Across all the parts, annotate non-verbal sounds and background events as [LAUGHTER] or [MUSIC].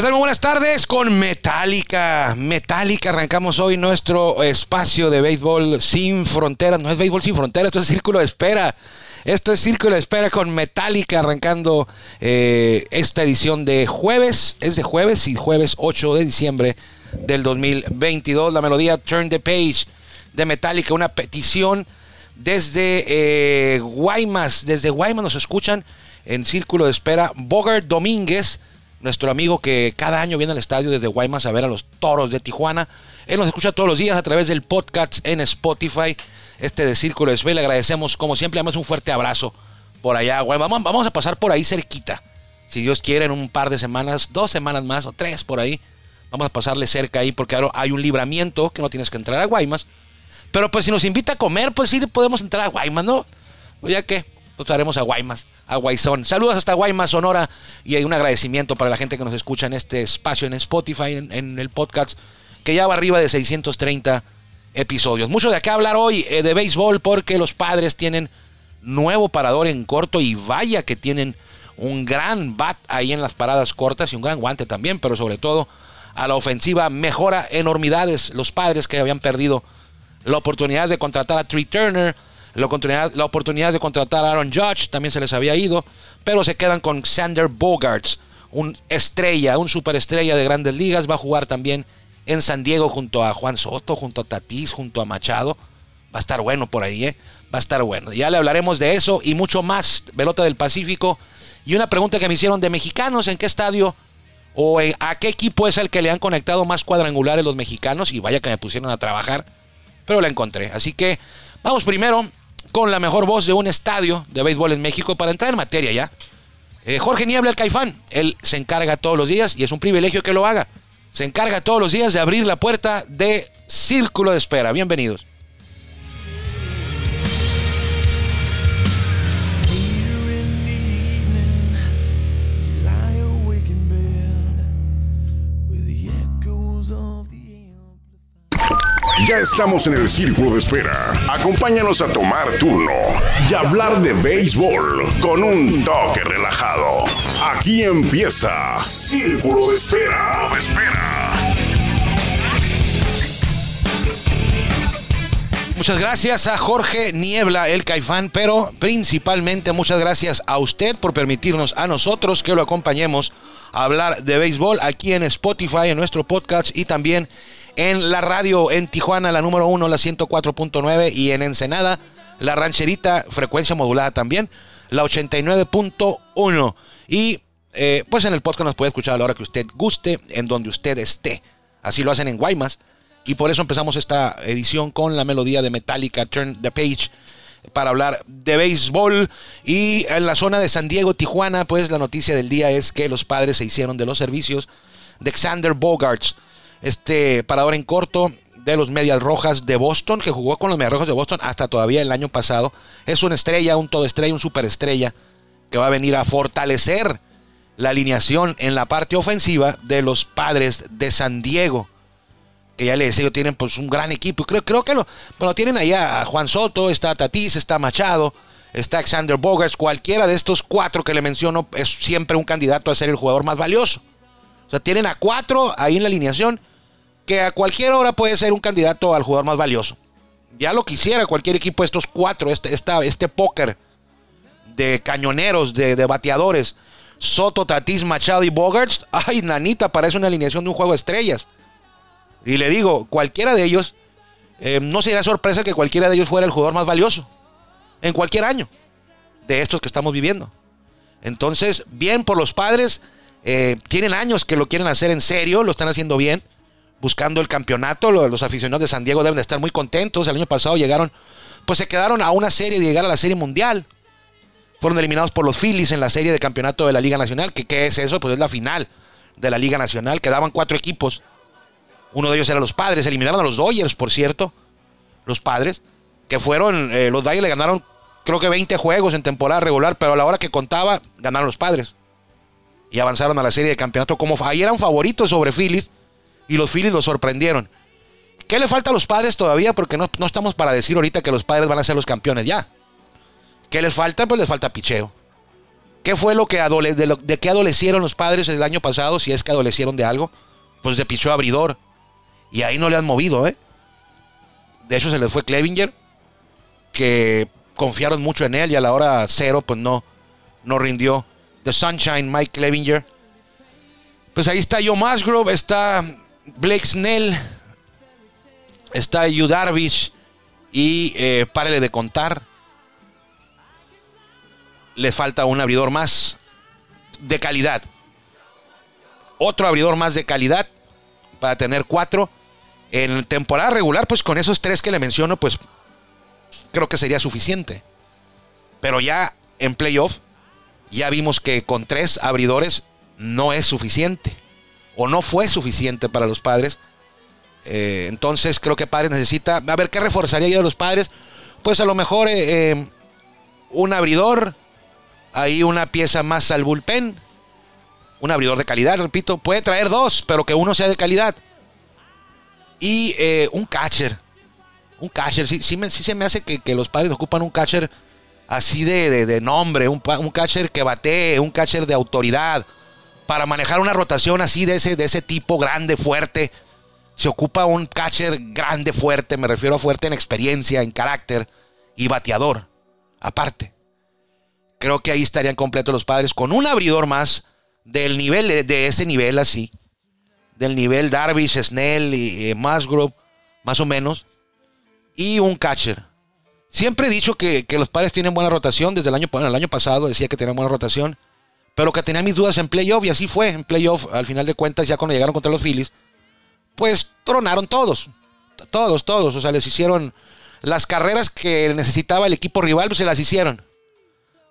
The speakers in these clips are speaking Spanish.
Buenas tardes con Metallica. Metallica, arrancamos hoy nuestro espacio de béisbol sin fronteras. No es béisbol sin fronteras, esto es círculo de espera. Esto es Círculo de Espera con Metallica arrancando eh, esta edición de jueves. Es de jueves y jueves 8 de diciembre del 2022. La melodía Turn the Page de Metallica, una petición desde eh, Guaymas. Desde Guaymas nos escuchan en Círculo de Espera. Bogart Domínguez nuestro amigo que cada año viene al estadio desde Guaymas a ver a los toros de Tijuana. Él nos escucha todos los días a través del podcast en Spotify, este de Círculo de Le agradecemos, como siempre, damos un fuerte abrazo por allá. Vamos, vamos a pasar por ahí cerquita. Si Dios quiere, en un par de semanas, dos semanas más o tres por ahí. Vamos a pasarle cerca ahí porque ahora hay un libramiento que no tienes que entrar a Guaymas. Pero pues si nos invita a comer, pues sí podemos entrar a Guaymas, ¿no? Pues ya que, pues haremos a Guaymas a Guayzón. Saludos hasta Guaymas, Sonora, y hay un agradecimiento para la gente que nos escucha en este espacio en Spotify, en, el podcast, que ya va arriba de 630 episodios. Mucho de acá hablar hoy eh, de béisbol porque los padres tienen nuevo parador en corto y vaya que tienen un gran bat ahí en las paradas cortas y un gran guante también, pero sobre todo a la ofensiva mejora enormidades los padres que habían perdido la oportunidad de contratar a Tree Turner, la oportunidad, la oportunidad de contratar a Aaron Judge también se les había ido, pero se quedan con Xander Bogarts, un estrella, un superestrella de grandes ligas. Va a jugar también en San Diego junto a Juan Soto, junto a Tatís, junto a Machado. Va a estar bueno por ahí, ¿eh? Va a estar bueno. Ya le hablaremos de eso y mucho más. Pelota del Pacífico. Y una pregunta que me hicieron de mexicanos: ¿en qué estadio o a qué equipo es el que le han conectado más cuadrangulares los mexicanos? Y vaya que me pusieron a trabajar, pero la encontré. Así que vamos primero con la mejor voz de un estadio de béisbol en México para entrar en materia ya. Eh, Jorge Niebla, el Caifán, él se encarga todos los días y es un privilegio que lo haga. Se encarga todos los días de abrir la puerta de Círculo de Espera. Bienvenidos. Ya estamos en el círculo de espera. Acompáñanos a tomar turno y hablar de béisbol con un toque relajado. Aquí empieza Círculo de Espera. Espera. Muchas gracias a Jorge Niebla, el Caifán, pero principalmente muchas gracias a usted por permitirnos a nosotros que lo acompañemos a hablar de béisbol aquí en Spotify, en nuestro podcast y también en la radio en Tijuana, la número 1, la 104.9 y en Ensenada, la rancherita, frecuencia modulada también, la 89.1. Y eh, pues en el podcast nos puede escuchar a la hora que usted guste, en donde usted esté. Así lo hacen en Guaymas. Y por eso empezamos esta edición con la melodía de Metallica, Turn the Page, para hablar de béisbol. Y en la zona de San Diego, Tijuana, pues la noticia del día es que los padres se hicieron de los servicios de Xander Bogarts este parador en corto de los Medias Rojas de Boston, que jugó con los Medias Rojas de Boston hasta todavía el año pasado. Es una estrella, un todo estrella, un superestrella que va a venir a fortalecer la alineación en la parte ofensiva de los padres de San Diego. Que ya les decía, tienen pues un gran equipo. Creo, creo que lo, bueno, tienen ahí a Juan Soto, está Tatis, está Machado, está Alexander Bogarts. Cualquiera de estos cuatro que le menciono es siempre un candidato a ser el jugador más valioso. O sea, tienen a cuatro ahí en la alineación que a cualquier hora puede ser un candidato al jugador más valioso. Ya lo quisiera cualquier equipo, estos cuatro, este, este póker de cañoneros, de, bateadores. Soto, Tatis, Machado y Bogarts. Ay, nanita, parece una alineación de un juego de estrellas. Y le digo, cualquiera de ellos, eh, no sería sorpresa que cualquiera de ellos fuera el jugador más valioso. En cualquier año de estos que estamos viviendo. Entonces, bien por los padres. Eh, tienen años que lo quieren hacer en serio, lo están haciendo bien buscando el campeonato. Los aficionados de San Diego deben de estar muy contentos. El año pasado llegaron, pues se quedaron a una serie de llegar a la Serie Mundial. Fueron eliminados por los Phillies en la serie de campeonato de la Liga Nacional. ¿Qué, qué es eso? Pues es la final de la Liga Nacional. Quedaban cuatro equipos. Uno de ellos era los padres. Eliminaron a los Dodgers, por cierto. Los padres. Que fueron, eh, los Dodgers le ganaron creo que 20 juegos en temporada regular. Pero a la hora que contaba, ganaron los padres. Y avanzaron a la serie de campeonato. Como ahí eran favoritos sobre Phillies y los Phillies lo sorprendieron. ¿Qué le falta a los padres todavía? Porque no, no, estamos para decir ahorita que los padres van a ser los campeones ya. ¿Qué les falta? Pues les falta picheo. ¿Qué fue lo que de, qué adolecieron los padres el año pasado, si es que adolecieron de algo? Pues de pichó abridor. Y ahí no le han movido, ¿eh? De hecho, se les fue Clevinger, que confiaron mucho en él y a la hora cero, pues no, no rindió. The Sunshine, Mike Clevinger. Pues ahí está Joe Musgrove, está Blake Snell, está Yu Darvish y eh, párele de contar. Le falta un abridor más de calidad. Otro abridor más de calidad para tener cuatro. En temporada regular, pues con esos tres que le menciono, pues creo que sería suficiente. Pero ya en playoff, ya vimos que con tres abridores no es suficiente. O no fue suficiente para los padres. Eh, entonces creo que Padres necesita. A ver, ¿qué reforzaría yo a los padres? Pues a lo mejor eh, eh, un abridor. Ahí una pieza más al bullpen. Un abridor de calidad, repito. Puede traer dos, pero que uno sea de calidad. Y un catcher. Un catcher. Sí, sí, se me hace que, los padres ocupan un catcher así de, nombre. Un, un, catcher que batee. Un catcher de autoridad. Para manejar una rotación así de ese, de ese tipo grande, fuerte se ocupa un catcher grande, fuerte, me refiero a fuerte en experiencia, en carácter y bateador, aparte. Creo que ahí estarían completos los padres con un abridor más del nivel, de ese nivel así, del nivel Darvish, Snell y Musgrove, más o menos, y un catcher. Siempre he dicho que, los padres tienen buena rotación, desde el año, el año pasado decía que tenían buena rotación, pero que tenía mis dudas en playoff y así fue, en playoff, al final de cuentas, ya cuando llegaron contra los Phillies, pues tronaron todos. Todos, todos. O sea, les hicieron las carreras que necesitaba el equipo rival, pues se las hicieron.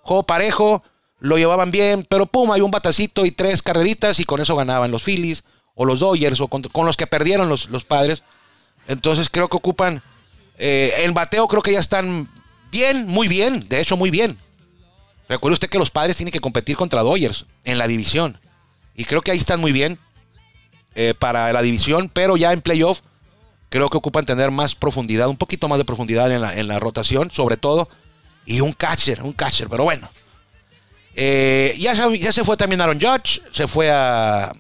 Juego parejo, lo llevaban bien, pero pum, hay un batacito y tres carreritas y con eso ganaban los Phillies o los Dodgers o con, los que perdieron los, los, padres. Entonces creo que ocupan. Eh, el bateo creo que ya están bien, muy bien, de hecho muy bien. Recuerde usted que los padres tienen que competir contra Dodgers en la división. Y creo que ahí están muy bien. Eh, para la división, pero ya en playoff creo que ocupan tener más profundidad, un poquito más de profundidad en la, en la rotación, sobre todo, y un catcher, un catcher, pero bueno. Eh, ya, ya, se fue también Aaron Judge, se fue a,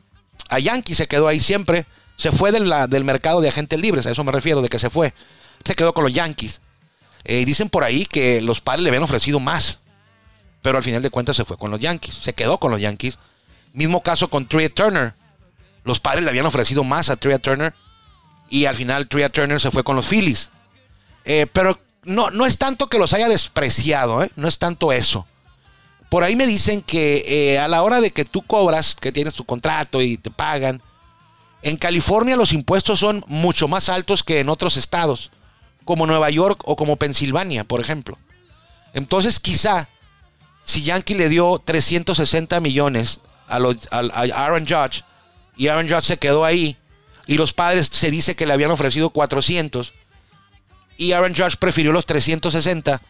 a se quedó ahí siempre, se fue del, del mercado de agentes libres, a eso me refiero, de que se fue, se quedó con los Yankees. Eh, dicen por ahí que los padres le habían ofrecido más, pero al final de cuentas se fue con los Yankees, se quedó con los Yankees. Mismo caso con Trey Turner, los padres le habían ofrecido más a Tria Turner y al final Tria Turner se fue con los Phillies. Eh, pero no, no es tanto que los haya despreciado, ¿eh? no es tanto eso. Por ahí me dicen que eh, a la hora de que tú cobras, que tienes tu contrato y te pagan, en California los impuestos son mucho más altos que en otros estados, como Nueva York o como Pensilvania, por ejemplo. Entonces quizá si Yankee le dio 360 millones a, los, Aaron Judge, y Aaron Judge se quedó ahí. Y los padres se dice que le habían ofrecido 400 y Aaron Judge prefirió los 360.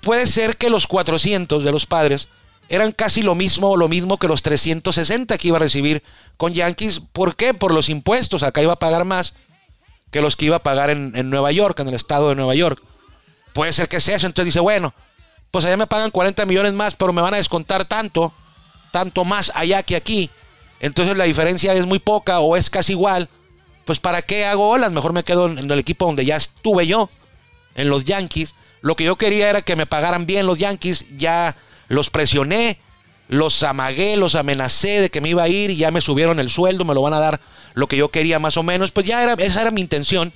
Puede ser que los 400 de los padres eran casi lo mismo lo mismo que los 360 que iba a recibir con Yankees. ¿Por qué? Por los impuestos. Acá iba a pagar más que los que iba a pagar en, en Nueva York, en el estado de Nueva York. Puede ser que sea eso. Entonces dice, bueno, pues allá me pagan 40 millones más, pero me van a descontar tanto, tanto más allá que aquí entonces la diferencia es muy poca o es casi igual, pues ¿para qué hago olas? Mejor me quedo en el equipo donde ya estuve yo, en los Yankees. Lo que yo quería era que me pagaran bien los Yankees, ya los presioné, los amagué, los amenacé de que me iba a ir y ya me subieron el sueldo, me lo van a dar lo que yo quería más o menos, pues ya era, esa era mi intención.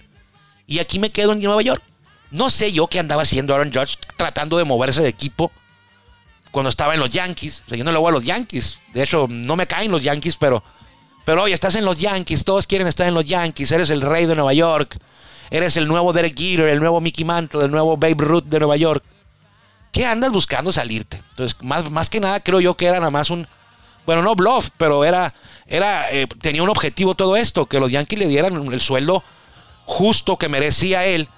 Y aquí me quedo en Nueva York. No sé yo qué andaba haciendo Aaron Judge tratando de moverse de equipo cuando estaba en los Yankees. O sea, yo no le voy a los Yankees. De hecho, no me caen los Yankees, pero, pero oye, estás en los Yankees, todos quieren estar en los Yankees, eres el rey de Nueva York, eres el nuevo Derek Jeter, el nuevo Mickey Mantle, el nuevo Babe Ruth de Nueva York. ¿Qué andas buscando salirte? Entonces, más, más que nada creo yo que era nada más un, bueno, no bluff, pero era, era eh, tenía un objetivo todo esto, que los Yankees le dieran el sueldo justo que merecía él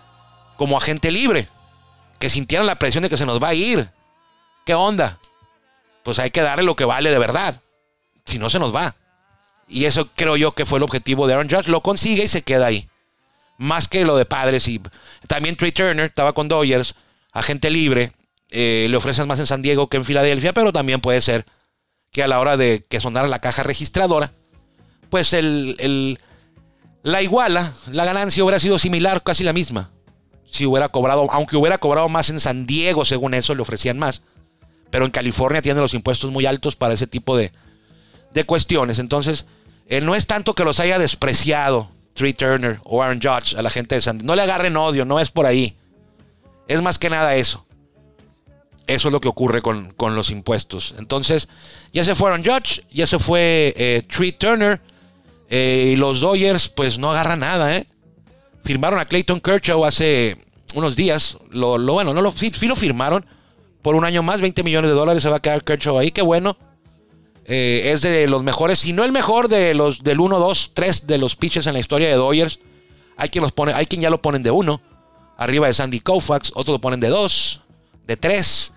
como agente libre, que sintieran la presión de que se nos va a ir, ¿Qué onda? Pues hay que darle lo que vale de verdad. Si no, se nos va. Y eso creo yo que fue el objetivo de Aaron Judge. Lo consigue y se queda ahí. Más que lo de padres. Y también Trey Turner estaba con Dodgers, agente libre. eh, le ofrecen más en San Diego que en Filadelfia, pero también puede ser que a la hora de que sonara la caja registradora, pues el, la iguala, la ganancia hubiera sido similar, casi la misma. Si hubiera cobrado, aunque hubiera cobrado más en San Diego, según eso, le ofrecían más. Pero en California tienen los impuestos muy altos para ese tipo de, de cuestiones. Entonces, eh, no es tanto que los haya despreciado Tree Turner o Aaron Judge a la gente de San Diego. No le agarren odio, no es por ahí. Es más que nada eso. Eso es lo que ocurre con, los impuestos. Entonces, ya se fueron Judge, ya se fue eh, Tree Turner. Eh, y los Dodgers, pues no agarran nada, ¿eh? Firmaron a Clayton Kershaw hace unos días. Lo, bueno, no lo, sí, lo firmaron por un año más, 20 millones de dólares se va a quedar Kershaw ahí. Qué bueno. Eh, es de los mejores, si no el mejor de los del 1, 2, 3 de los pitchers en la historia de Dodgers. Hay quien, los pone, hay quien ya lo ponen de 1, arriba de Sandy Koufax, otros lo ponen de 2, de 3.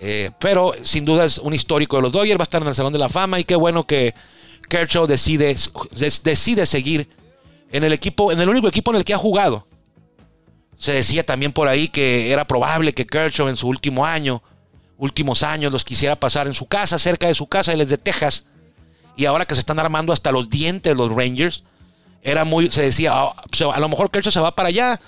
Eh, pero sin duda es un histórico de los Dodgers, va a estar en el Salón de la Fama y qué bueno que Kershaw decide, decide seguir en el equipo, en el único equipo en el que ha jugado. Se decía también por ahí que era probable que Kershaw en su último año, últimos años, los quisiera pasar en su casa, cerca de su casa, él es de Texas. Y ahora que se están armando hasta los dientes los Rangers, era muy, se decía, ah, a lo mejor Kershaw se va para allá,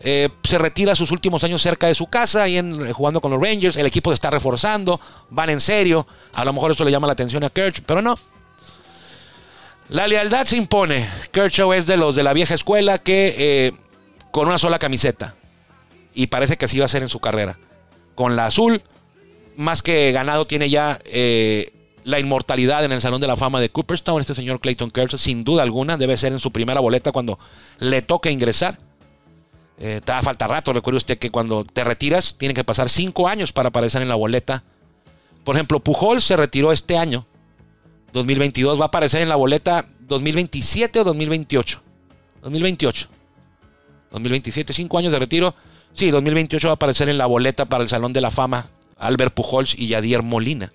eh, se retira sus últimos años cerca de su casa, y en, jugando con los Rangers. El equipo se está reforzando, van en serio. A lo mejor eso le llama la atención a Kershaw, pero no. La lealtad se impone. Kershaw es de los de la vieja escuela que eh, con una sola camiseta. Y parece que así va a ser en su carrera. Con la azul, más que ganado, tiene ya eh, la inmortalidad en el Salón de la Fama de Cooperstown. Este señor Clayton Kershaw, sin duda alguna, debe ser en su primera boleta cuando le toque ingresar. Eh, te da falta rato. Recuerde usted que cuando te retiras, tiene que pasar cinco años para aparecer en la boleta. Por ejemplo, Pujol se retiró este año, 2022. Va a aparecer en la boleta 2027 o 2028. 2028. 2027, cinco años de retiro. Sí, 2028 va a aparecer en la boleta para el Salón de la Fama Albert Pujols y Yadier Molina.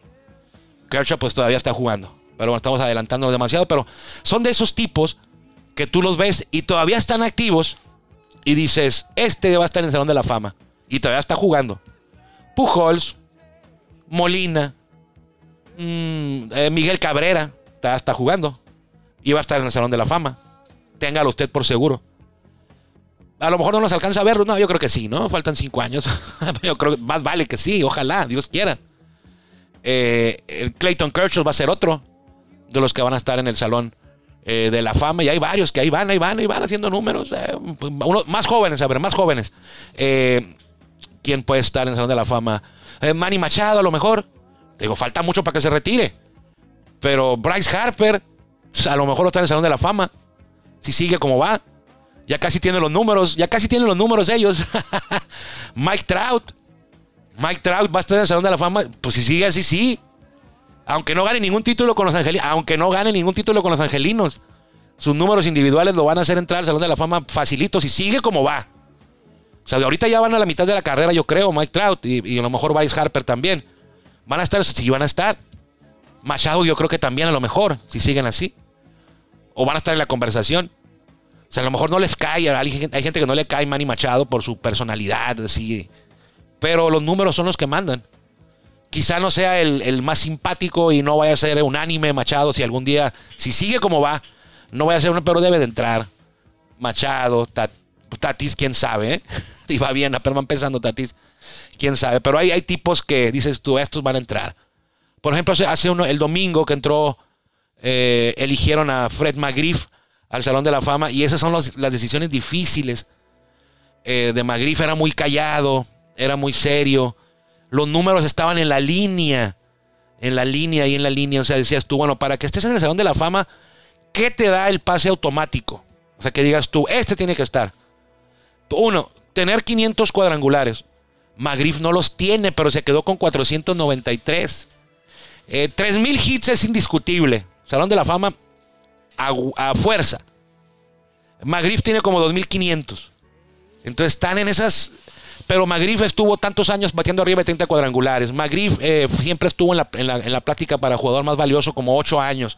Kershaw pues todavía está jugando. Pero estamos adelantando demasiado. Pero son de esos tipos que tú los ves y todavía están activos y dices, este va a estar en el Salón de la Fama. Y todavía está jugando. Pujols, Molina, mm, eh, Miguel Cabrera, está jugando. Y va a estar en el Salón de la Fama. Téngalo usted por seguro. A lo mejor no nos alcanza a verlo. No, yo creo que sí, ¿no? Faltan cinco años. [LAUGHS] yo creo que más vale que sí, ojalá, Dios quiera. Eh, Clayton Kershaw va a ser otro de los que van a estar en el Salón eh, de la fama, y hay varios que ahí van, ahí van, ahí van haciendo números. Uno, más jóvenes, a ver, más jóvenes. ¿Quién puede estar en el Salón de la Fama? Manny Machado, a lo mejor. Digo, falta mucho para que se retire. Pero Bryce Harper, a lo mejor está en el Salón de la Fama. Si sigue como va. Ya casi tiene los números, ya casi tienen los números ellos. [LAUGHS] Mike Trout. Mike Trout va a estar en el Salón de la Fama. Pues si sigue así, sí. Aunque no gane ningún título con los angelinos, aunque no gane ningún título con los angelinos, sus números individuales lo van a hacer entrar al Salón de la Fama facilitos y sigue como va. O sea, ahorita ya van a la mitad de la carrera, yo creo, Mike Trout y, a lo mejor Bryce Harper también. Van a estar, si van a estar. Machado yo creo que también a lo mejor, si siguen así. O van a estar en la conversación. O sea, a lo mejor no les cae, hay gente que no le cae Manny Machado por su personalidad, así. Pero los números son los que mandan quizá no sea el, más simpático y no vaya a ser unánime Machado si algún día, si sigue como va, no vaya a ser uno, pero debe de entrar. Machado, Tatis, quién sabe, ¿eh? [LAUGHS] Y va bien, apenas empezando Tatis, quién sabe. Pero hay, hay tipos que dices tú, estos van a entrar. Por ejemplo, hace uno, el domingo que entró, eh, eligieron a Fred McGriff al Salón de la Fama y esas son las decisiones difíciles. Eh, de McGriff era muy callado, era muy serio los números estaban en la línea, en la línea y en la línea. O sea, decías tú, bueno, para que estés en el Salón de la Fama, ¿qué te da el pase automático? O sea, que digas tú, este tiene que estar. Uno, tener 500 cuadrangulares. Magriff no los tiene, pero se quedó con 493. Eh, 3.000 hits es indiscutible. Salón de la Fama a, fuerza. Magriff tiene como 2.500. Entonces están en esas pero Magriff estuvo tantos años batiendo arriba de 30 cuadrangulares. Magriff eh, siempre estuvo en la, en, la, plática para jugador más valioso como 8 años.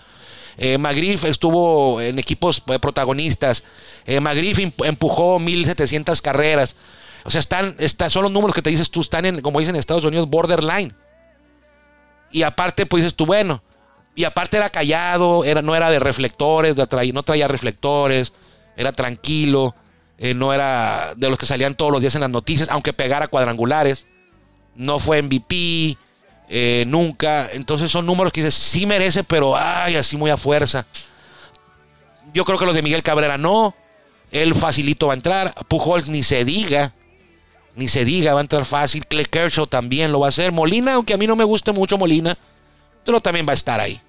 Eh, Magriff estuvo en equipos eh, protagonistas. Magriff empujó 1700 carreras. O sea, están, están, son los números que te dices tú, están en, como dicen en Estados Unidos, borderline. Y aparte, pues dices tú, bueno. Y aparte era callado, era, no era de reflectores, no traía reflectores, era tranquilo, eh, no era de los que salían todos los días en las noticias, aunque pegara cuadrangulares. No fue MVP, eh, nunca. Entonces son números que dices, sí merece, pero ay, así muy a fuerza. Yo creo que los de Miguel Cabrera no. Él facilito va a entrar. Pujols ni se diga. Ni se diga, va a entrar fácil. Clay Kershaw también lo va a hacer. Molina, aunque a mí no me guste mucho Molina, pero también va a estar ahí.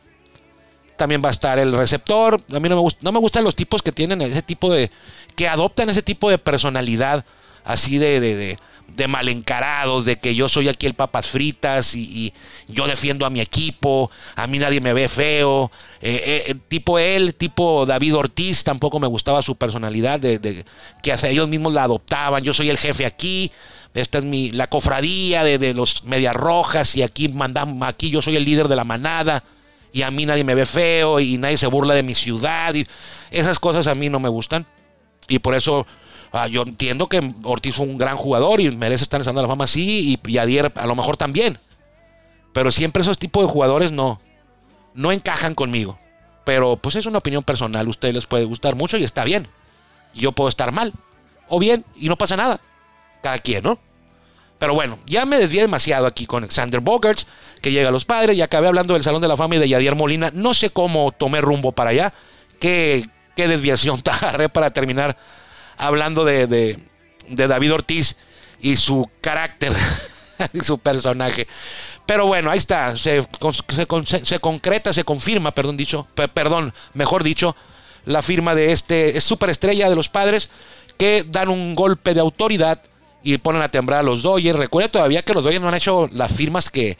También va a estar el receptor. A mí no me, gusta, no me gustan los tipos que tienen ese tipo de. que adoptan ese tipo de personalidad. Así de, de de mal encarados, de que yo soy aquí el papas fritas y, yo defiendo a mi equipo, a mí nadie me ve feo. Eh, eh, tipo él, tipo David Ortiz, tampoco me gustaba su personalidad, de, que hacia ellos mismos la adoptaban. Yo soy el jefe aquí, esta es mi, la cofradía de, los medias rojas y aquí mandamos, aquí yo soy el líder de la manada y a mí nadie me ve feo y nadie se burla de mi ciudad. Y esas cosas a mí no me gustan y por eso Ah, yo entiendo que Ortiz fue un gran jugador y merece estar en el la Fama, sí, y, Yadier a lo mejor también. Pero siempre esos tipos de jugadores no, no encajan conmigo. Pero pues es una opinión personal, a ustedes les puede gustar mucho y está bien. Yo puedo estar mal, o bien, y no pasa nada. Cada quien, ¿no? Pero bueno, ya me desvié demasiado aquí con Alexander Bogarts, que llega a los padres, y acabé hablando del Salón de la Fama y de Yadier Molina. No sé cómo tomé rumbo para allá. Qué, qué desviación [LAUGHS] agarré para terminar hablando de, David Ortiz y su carácter [LAUGHS] y su personaje. Pero bueno, ahí está, se, concreta, se confirma, perdón dicho, perdón, mejor dicho, la firma de este superestrella de los padres que dan un golpe de autoridad y ponen a temblar a los Dodgers. Recuerda todavía que los Dodgers no han hecho las firmas que,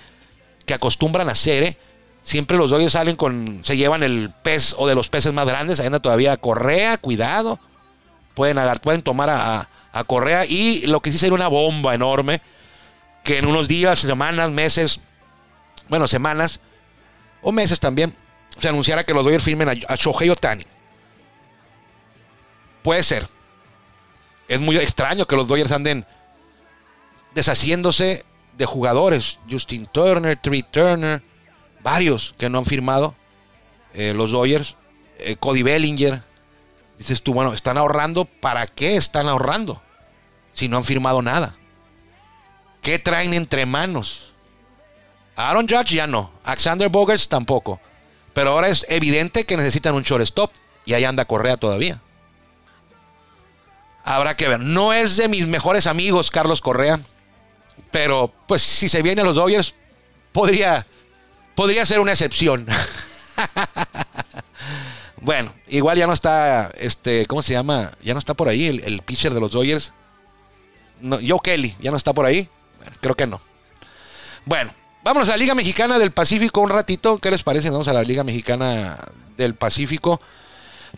que acostumbran a hacer, ¿eh? Siempre los Dodgers salen con, se llevan el pez o de los peces más grandes, ahí anda todavía Correa, cuidado pueden, pueden tomar a, Correa y lo que sí sería una bomba enorme, que en unos días, semanas, meses, bueno, semanas o meses también, se anunciara que los Dodgers firmen a, a Shohei Otani. Puede ser. Es muy extraño que los Dodgers anden deshaciéndose de jugadores. Justin Turner, Tree Turner, varios que no han firmado eh, los Dodgers. Eh, Cody Bellinger. Dices tú, bueno, están ahorrando. ¿Para qué están ahorrando? Si no han firmado nada. ¿Qué traen entre manos? Aaron Judge ya no. Alexander Bogarts tampoco. Pero ahora es evidente que necesitan un shortstop. Y ahí anda Correa todavía. Habrá que ver. No es de mis mejores amigos Carlos Correa. Pero pues si se viene a los Dodgers, podría, podría ser una excepción. [LAUGHS] Bueno, igual ya no está, este, ¿cómo se llama? Ya no está por ahí el, pitcher de los Dodgers. No, Joe Kelly, ya no está por ahí. Bueno, creo que no. Bueno, vámonos a la Liga Mexicana del Pacífico un ratito. ¿Qué les parece? Vamos a la Liga Mexicana del Pacífico.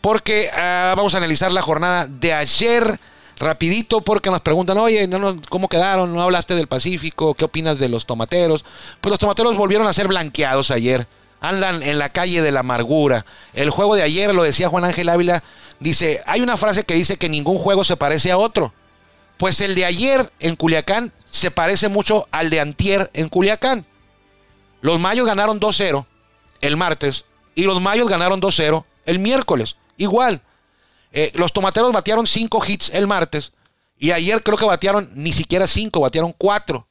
Porque ah, vamos a analizar la jornada de ayer rapidito porque nos preguntan, oye, ¿cómo quedaron? ¿No hablaste del Pacífico? ¿Qué opinas de los tomateros? Pues los tomateros volvieron a ser blanqueados ayer andan en la calle de la amargura. El juego de ayer, lo decía Juan Ángel Ávila, dice, hay una frase que dice que ningún juego se parece a otro. Pues el de ayer en Culiacán se parece mucho al de antier en Culiacán. Los Mayos ganaron 2-0 el martes y los Mayos ganaron 2-0 el miércoles. Igual. Eh, los Tomateros batearon 5 hits el martes y ayer creo que batearon ni siquiera 5, batearon 4.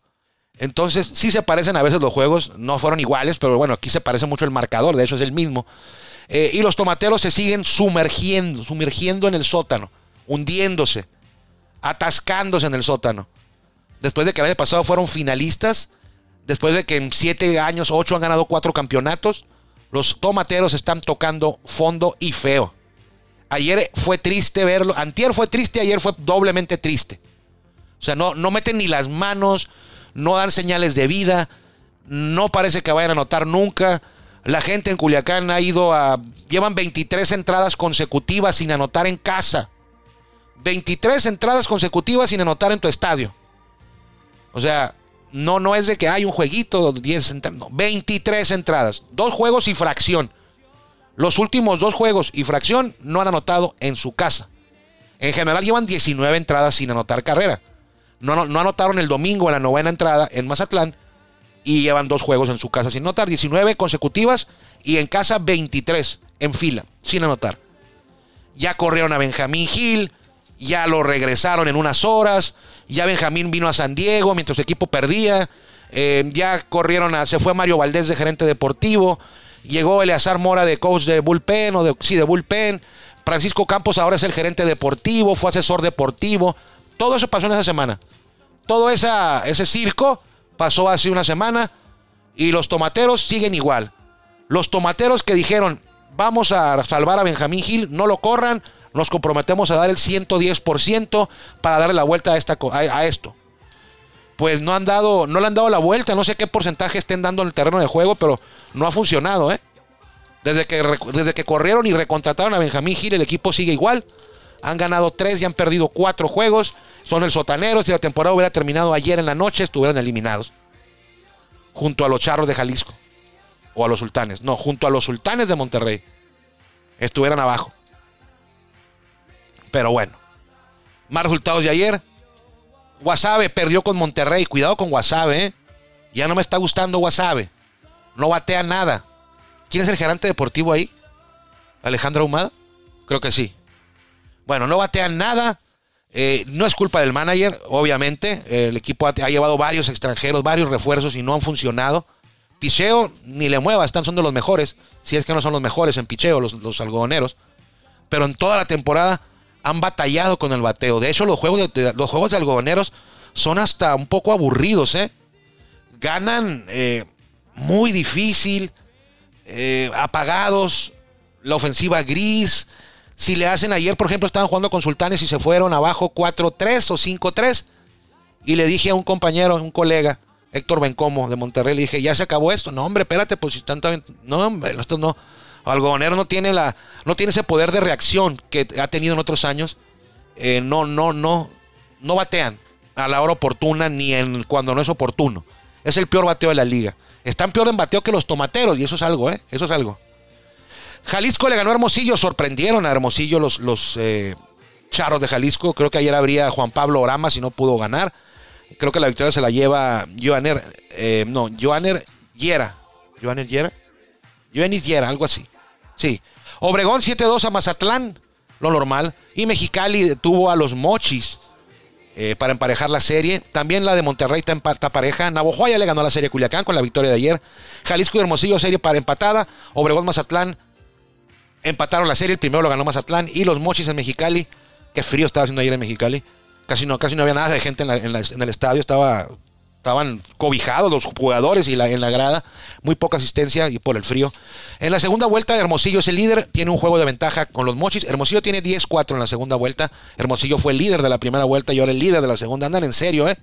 Entonces, sí se parecen a veces los juegos, no fueron iguales, pero bueno, aquí se parece mucho el marcador, de hecho es el mismo. Eh, y los tomateros se siguen sumergiendo, sumergiendo en el sótano, hundiéndose, atascándose en el sótano. Después de que el año pasado fueron finalistas, después de que en siete años, ocho han ganado cuatro campeonatos, los tomateros están tocando fondo y feo. Ayer fue triste verlo, antier fue triste, ayer fue doblemente triste. O sea, no, no meten ni las manos, no dan señales de vida, no parece que vayan a anotar nunca. La gente en Culiacán ha ido a... Llevan 23 entradas consecutivas sin anotar en casa. 23 entradas consecutivas sin anotar en tu estadio. O sea, no, no es de que hay un jueguito, 10 entradas, no, 23 entradas. Dos juegos y fracción. Los últimos dos juegos y fracción no han anotado en su casa. En general llevan 19 entradas sin anotar carrera. No, no, anotaron el domingo en la novena entrada en Mazatlán y llevan dos juegos en su casa sin anotar, 19 consecutivas y en casa 23 en fila, sin anotar. Ya corrieron a Benjamín Gil, ya lo regresaron en unas horas, ya Benjamín vino a San Diego mientras su equipo perdía, eh, ya corrieron a, se fue Mario Valdés de gerente deportivo, llegó Eleazar Mora de coach de bullpen, o de, sí, de bullpen, Francisco Campos ahora es el gerente deportivo, fue asesor deportivo, todo eso pasó en esa semana. Todo esa, ese circo pasó hace una semana y los tomateros siguen igual. Los tomateros que dijeron, vamos a salvar a Benjamín Gil, no lo corran, nos comprometemos a dar el 110% para darle la vuelta a, esta, a, esto. Pues no han dado, no le han dado la vuelta, no sé qué porcentaje estén dando en el terreno de juego, pero no ha funcionado, ¿eh? Desde que, desde que corrieron y recontrataron a Benjamín Gil, el equipo sigue igual. Han ganado tres y han perdido cuatro juegos. Son el sotanero. Si la temporada hubiera terminado ayer en la noche, estuvieran eliminados. Junto a los charros de Jalisco. O a los sultanes. No, junto a los sultanes de Monterrey. Estuvieran abajo. Pero bueno. Más resultados de ayer. Guasave perdió con Monterrey. Cuidado con Guasave. ¿eh? Ya no me está gustando Guasave. No batea nada. ¿Quién es el gerente deportivo ahí? ¿Alejandro Ahumada? Creo que sí. Bueno, no batean nada. Eh, no es culpa del manager, obviamente. el equipo ha, llevado varios extranjeros, varios refuerzos y no han funcionado. Picheo, ni le mueva, están son de los mejores. Si es que no son los mejores en picheo, los, los algodoneros. Pero en toda la temporada han batallado con el bateo. De hecho, los juegos de, los juegos de algodoneros son hasta un poco aburridos, ¿eh? Ganan eh, muy difícil. Apagados, la ofensiva gris. Si le hacen ayer, por ejemplo, estaban jugando con Sultanes y se fueron abajo 4-3 o 5-3. Y le dije a un compañero, un colega, Héctor Bencomo de Monterrey, le dije, ya se acabó esto. No, hombre, espérate, pues si tanto. No, hombre, esto no. Algodonero no tiene, la, no tiene ese poder de reacción que ha tenido en otros años. Eh, no, no, no. No batean a la hora oportuna ni en cuando no es oportuno. Es el peor bateo de la liga. Están peor en bateo que los tomateros y eso es algo, ¿eh? Eso es algo. Jalisco le ganó a Hermosillo, sorprendieron a Hermosillo los, los eh, charros de Jalisco. Creo que ayer habría Juan Pablo Orama si no pudo ganar. Creo que la victoria se la lleva Joaner, eh, no, Joaner Yera. Joaner Yera. Joanis Yera, algo así. Sí. Obregón 7-2 a Mazatlán, lo normal. Y Mexicali tuvo a los Mochis eh, para emparejar la serie. También la de Monterrey está, en, pareja. Navojoa ya le ganó la serie Culiacán con la victoria de ayer. Jalisco y Hermosillo serie para empatada. Obregón Mazatlán empataron la serie. El primero lo ganó Mazatlán. Y los Mochis en Mexicali. Qué frío estaba haciendo ayer en Mexicali. Casi no, casi no había nada de gente en, el estadio. Estaba estaban cobijados los jugadores y en la grada, muy poca asistencia y por el frío. En la segunda vuelta, Hermosillo es el líder, tiene un juego de ventaja con los Mochis. Hermosillo tiene 10-4 en la segunda vuelta. Hermosillo fue el líder de la primera vuelta y ahora el líder de la segunda. Andan en serio, ¿eh?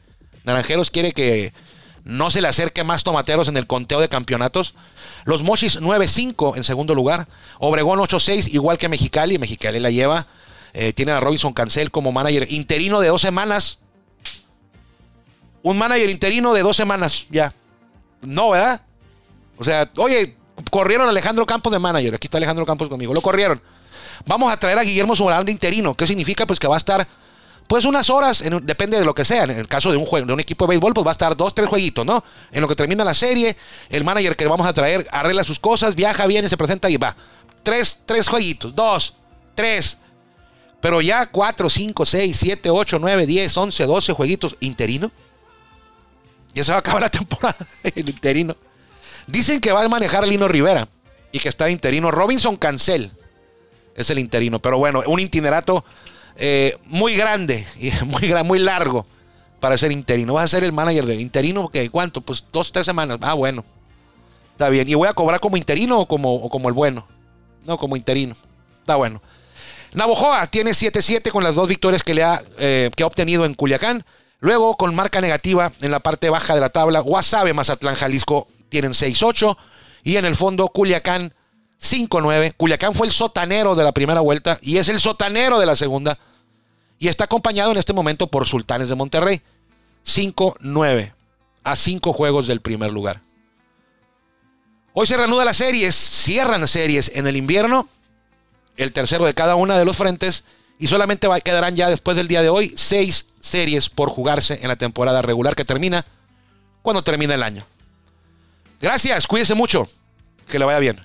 Naranjeros quiere que no se le acerque más tomateros en el conteo de campeonatos. Los Mochis 9-5 en segundo lugar. Obregón 8-6, igual que Mexicali. Mexicali la lleva. Eh, tiene a Robinson Cancel como manager interino de dos semanas un manager interino de dos semanas, ya. No, ¿verdad? O sea, oye, corrieron a Alejandro Campos de manager. Aquí está Alejandro Campos conmigo. Lo corrieron. Vamos a traer a Guillermo Sobalán de interino. ¿Qué significa? Pues que va a estar, pues unas horas, depende de lo que sea. En el caso de un, juego, de un equipo de béisbol, pues va a estar dos, tres jueguitos, ¿no? En lo que termina la serie, el manager que vamos a traer arregla sus cosas, viaja, viene, se presenta y va. Tres, tres jueguitos, dos, tres. Pero ya cuatro, cinco, seis, siete, ocho, nueve, diez, once, doce jueguitos interino. Ya se va a acabar la temporada, [LAUGHS] el interino. Dicen que va a manejar Lino Rivera y que está interino. Robinson Cancel es el interino. Pero bueno, un itinerato eh, muy grande y [LAUGHS] muy, muy largo para ser interino. Vas a ser el manager de interino, porque ¿cuánto? Pues dos, tres semanas. Ah, bueno. Está bien. ¿Y voy a cobrar como interino o como, como el bueno? No, como interino. Está bueno. Navojoa tiene 7-7 con las dos victorias que, le ha, eh, que ha obtenido en Culiacán. Luego, con marca negativa en la parte baja de la tabla, Guasave, Mazatlán, Jalisco tienen 6-8. Y en el fondo, Culiacán 5-9. Culiacán fue el sotanero de la primera vuelta y es el sotanero de la segunda. Y está acompañado en este momento por Sultanes de Monterrey. 5-9 a 5 juegos del primer lugar. Hoy se reanuda las series, cierran series en el invierno, el tercero de cada una de los frentes Y solamente quedarán ya después del día de hoy seis series por jugarse en la temporada regular que termina cuando termina el año. Gracias, cuídese mucho. Que le vaya bien.